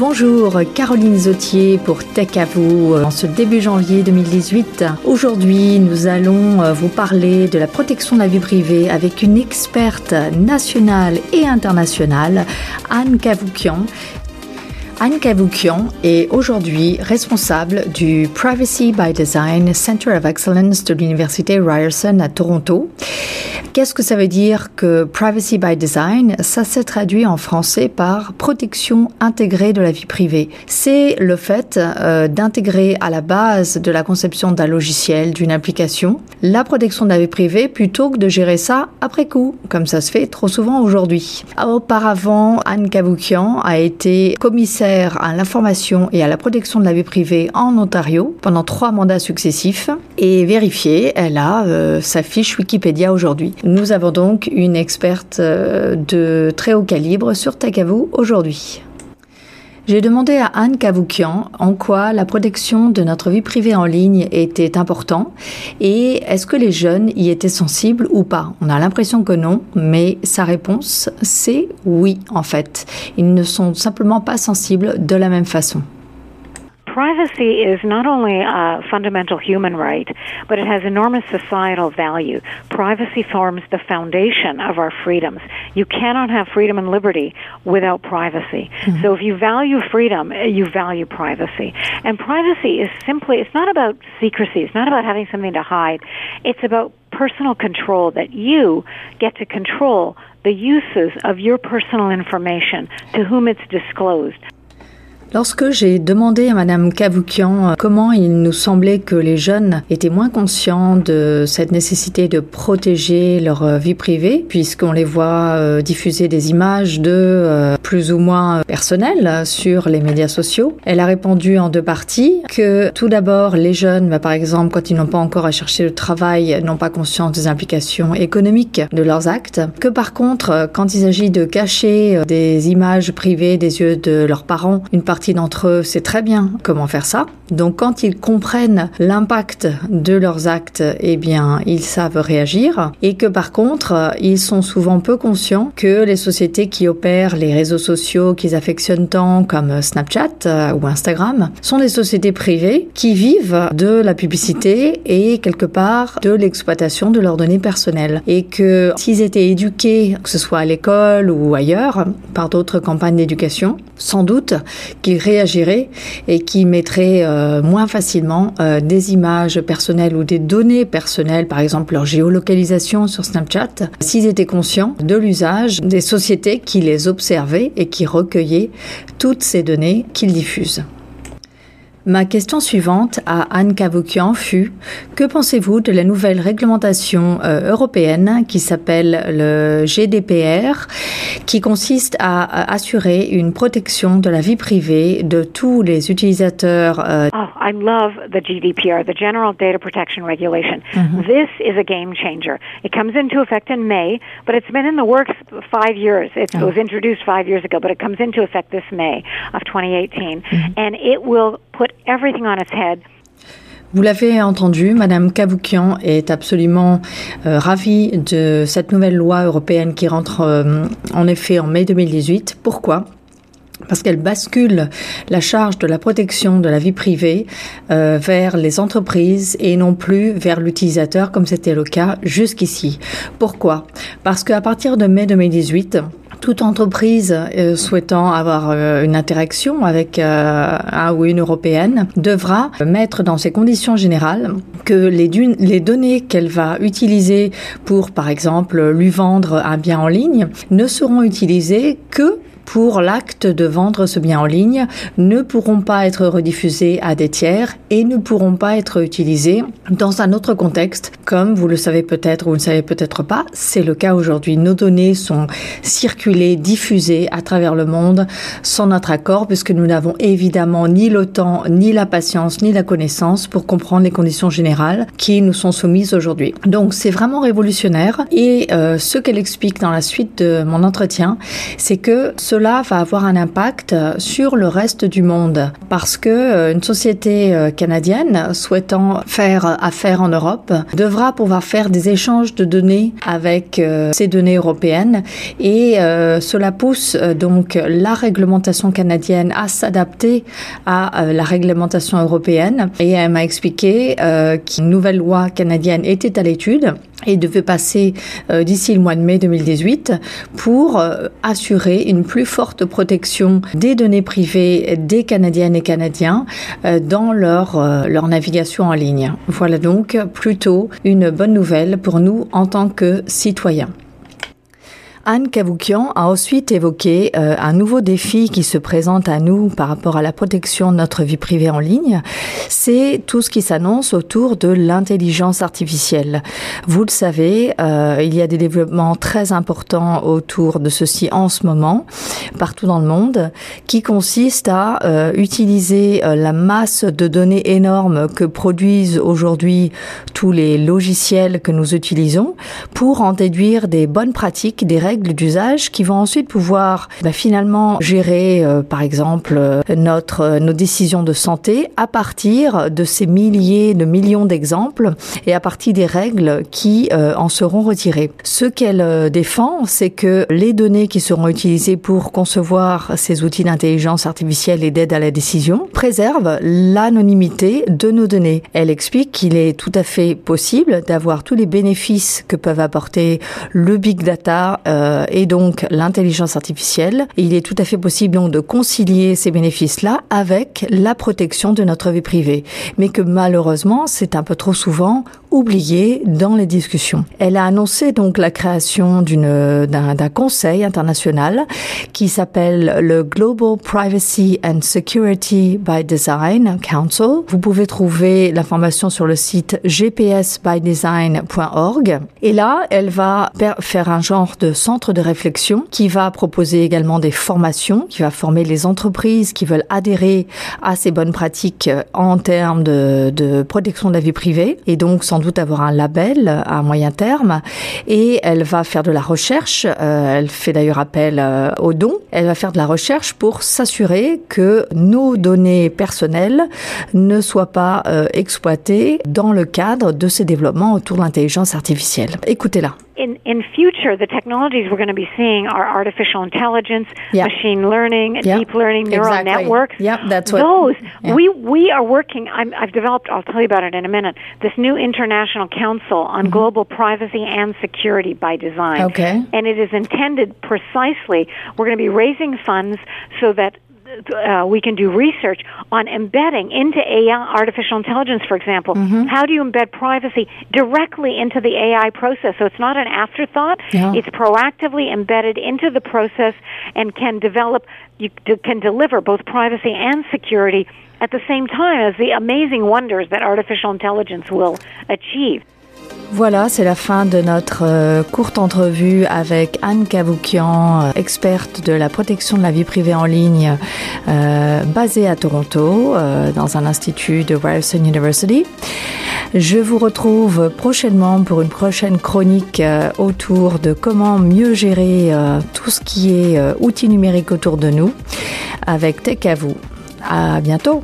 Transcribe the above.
Bonjour, Caroline Zautier pour Tech à vous en ce début janvier 2018. Aujourd'hui, nous allons euh, vous parler de la protection de la vie privée avec une experte nationale et internationale, Anne Cavoukian, Anne Cavoukian est aujourd'hui responsable du Privacy by Design Center of Excellence de l'Université Ryerson à Toronto. Qu'est-ce que ça veut dire que Privacy by Design? Ça se traduit en français par protection intégrée de la vie privée. C'est le fait euh, d'intégrer à la base de la conception d'un logiciel, d'une application, la protection de la vie privée plutôt que de gérer ça après coup, comme ça se fait trop souvent aujourd'hui. Auparavant, Anne Cavoukian a été commissaire à l'information et à la protection de la vie privée en Ontario pendant trois mandats successifs et vérifié, elle a euh, sa fiche Wikipédia aujourd'hui. Nous avons donc une experte euh, de très haut calibre sur Takavou aujourd'hui. J'ai demandé à Anne Cavoukian en quoi la protection de notre vie privée en ligne était important et est-ce que les jeunes y étaient sensibles ou pas. On a l'impression que non, mais sa réponse c'est oui en fait. Ils ne sont simplement pas sensibles de la même façon. Privacy is not only a fundamental human right, but it has enormous societal value. Privacy forms the foundation of our freedoms. You cannot have freedom and liberty without privacy. Mm-hmm. So if you value freedom, you value privacy. And privacy is simply, it's not about secrecy. It's not about having something to hide. It's about personal control that you get to control the uses of your personal information to whom it's disclosed. Lorsque j'ai demandé à Madame Cavoukian euh, comment il nous semblait que les jeunes étaient moins conscients de cette nécessité de protéger leur euh, vie privée, puisqu'on les voit euh, diffuser des images de plus ou moins personnelles sur les médias sociaux, elle a répondu en deux parties que tout d'abord les jeunes, bah, par exemple quand ils n'ont pas encore à chercher le travail, n'ont pas conscience des implications économiques de leurs actes, que par contre quand il s'agit de cacher des images privées des yeux de leurs parents, une partie d'entre eux sait très bien comment faire ça. Donc quand ils comprennent l'impact de leurs actes, eh bien, ils savent réagir. Et que par contre, ils sont souvent peu conscients que les sociétés qui opèrent les réseaux sociaux qu'ils affectionnent tant, comme Snapchat euh, ou Instagram, sont des sociétés privées qui vivent de la publicité et quelque part de l'exploitation de leurs données personnelles. Et que s'ils étaient éduqués, que ce soit à l'école ou ailleurs, par d'autres campagnes d'éducation, sans doute qu'ils réagiraient et qui mettraient euh, moins facilement euh, des images personnelles ou des données personnelles, par exemple leur géolocalisation sur Snapchat, s'ils étaient conscients de l'usage des sociétés qui les observaient et qui recueillaient toutes ces données qu'ils diffusent. Ma question suivante à Anne Cavoukian fut Que pensez-vous de la nouvelle réglementation euh, européenne qui s'appelle le GDPR, qui consiste à, assurer une protection de la vie privée de tous les utilisateurs euh, Oh, I love the GDPR, the General Data Protection Regulation. Mm-hmm. This is a game changer. It comes into effect in May, but it's been in the works five years. It oh. was introduced five years ago, but it comes into effect this May of 2018, mm-hmm. and it will Vous l'avez entendu, Madame Cavoukian est absolument euh, ravie de cette nouvelle loi européenne qui rentre euh, en effet en mai 2018. Pourquoi? Parce qu'elle bascule la charge de la protection de la vie privée euh, vers les entreprises et non plus vers l'utilisateur comme c'était le cas jusqu'ici. Pourquoi? Parce qu'à partir de mai 2018, toute entreprise euh, souhaitant avoir euh, une interaction avec euh, un ou une européenne devra mettre dans ses conditions générales que les, les données qu'elle va utiliser pour, par exemple, lui vendre un bien en ligne ne seront utilisées que pour l'acte de vendre ce bien en ligne ne pourront pas être rediffusés à des tiers et ne pourront pas être utilisés dans un autre contexte. Comme vous le savez peut-être ou vous ne savez peut-être pas, c'est le cas aujourd'hui. Nos données sont circulées, diffusées à travers le monde sans notre accord puisque nous n'avons évidemment ni le temps, ni la patience, ni la connaissance pour comprendre les conditions générales qui nous sont soumises aujourd'hui. Donc c'est vraiment révolutionnaire et euh, ce qu'elle explique dans la suite de mon entretien, c'est que cela va avoir un impact sur le reste du monde. Parce que une société canadienne souhaitant faire affaire en Europe devra pouvoir faire des échanges de données avec ces données européennes. Et cela pousse donc la réglementation canadienne à s'adapter à la réglementation européenne. Et elle m'a expliqué qu'une nouvelle loi canadienne était à l'étude et devait passer euh, d'ici le mois de mai 2018 pour euh, assurer une plus forte protection des données privées des Canadiennes et Canadiens euh, dans leur, leur navigation en ligne. Voilà donc plutôt une bonne nouvelle pour nous en tant que citoyens. Anne Cavoukian a ensuite évoqué euh, un nouveau défi qui se présente à nous par rapport à la protection de notre vie privée en ligne. C'est tout ce qui s'annonce autour de l'intelligence artificielle. Vous le savez, euh, il y a des développements très importants autour de ceci en ce moment, partout dans le monde, qui consistent à euh, utiliser la masse de données énormes que produisent aujourd'hui tous les logiciels que nous utilisons pour en déduire des bonnes pratiques, des règles règles d'usage qui vont ensuite pouvoir bah, finalement gérer, euh, par exemple, euh, notre euh, nos décisions de santé à partir de ces milliers de millions d'exemples et à partir des règles qui en seront retirées. Ce qu'elle défend, c'est que les données qui seront utilisées pour concevoir ces outils d'intelligence artificielle et d'aide à la décision préservent l'anonymité de nos données. Elle explique qu'il est tout à fait possible d'avoir tous les bénéfices que peuvent apporter le big data euh, et donc l'intelligence artificielle. il est tout à fait possible donc de concilier ces bénéfices-là avec la protection de notre vie privée. Mais que malheureusement, c'est un peu trop souvent oublié dans les discussions. Elle a annoncé donc la création d'une d'un conseil international qui s'appelle le Global Privacy and Security by Design Council. Vous pouvez trouver l'information sur le site gpsbydesign.org et là, elle va faire un genre de centre de réflexion qui va proposer également des formations, qui va former les entreprises qui veulent adhérer à ces bonnes pratiques en termes de, de protection de la vie privée et donc sans doute avoir un label à moyen terme. Et elle va faire de la recherche. Euh, elle fait d'ailleurs appel euh, aux dons. Elle va faire de la recherche pour s'assurer que nos données personnelles ne soient pas euh, exploitées dans le cadre de ces développements autour de l'intelligence artificielle. Écoutez-la. In, in future, the technologies we're going to be seeing are artificial intelligence, machine learning, deep learning, neural exactly. networks. Yeah, that's what. Those yeah. we we are working. i have developed. I'll tell you about it in a minute. This new international council on mm-hmm. global privacy and security by design. Okay. And it is intended precisely. We're going to be raising funds so that uh, we can do research on embedding into AI, artificial intelligence, for example. Mm-hmm. How do you embed privacy directly into the AI process? So it's not an afterthought. Yeah. It's proactively embedded into the process and can develop, you can deliver both privacy and security at the same time as the amazing wonders that artificial intelligence will achieve. Voilà, c'est la fin de notre euh, courte entrevue avec Anne Cavoukian, euh, experte de la protection de la vie privée en ligne, euh, basée à Toronto, dans un institut de Ryerson University. Je vous retrouve prochainement pour une prochaine chronique autour de comment mieux gérer tout ce qui est outils numériques autour de nous avec Tech à vous. À bientôt!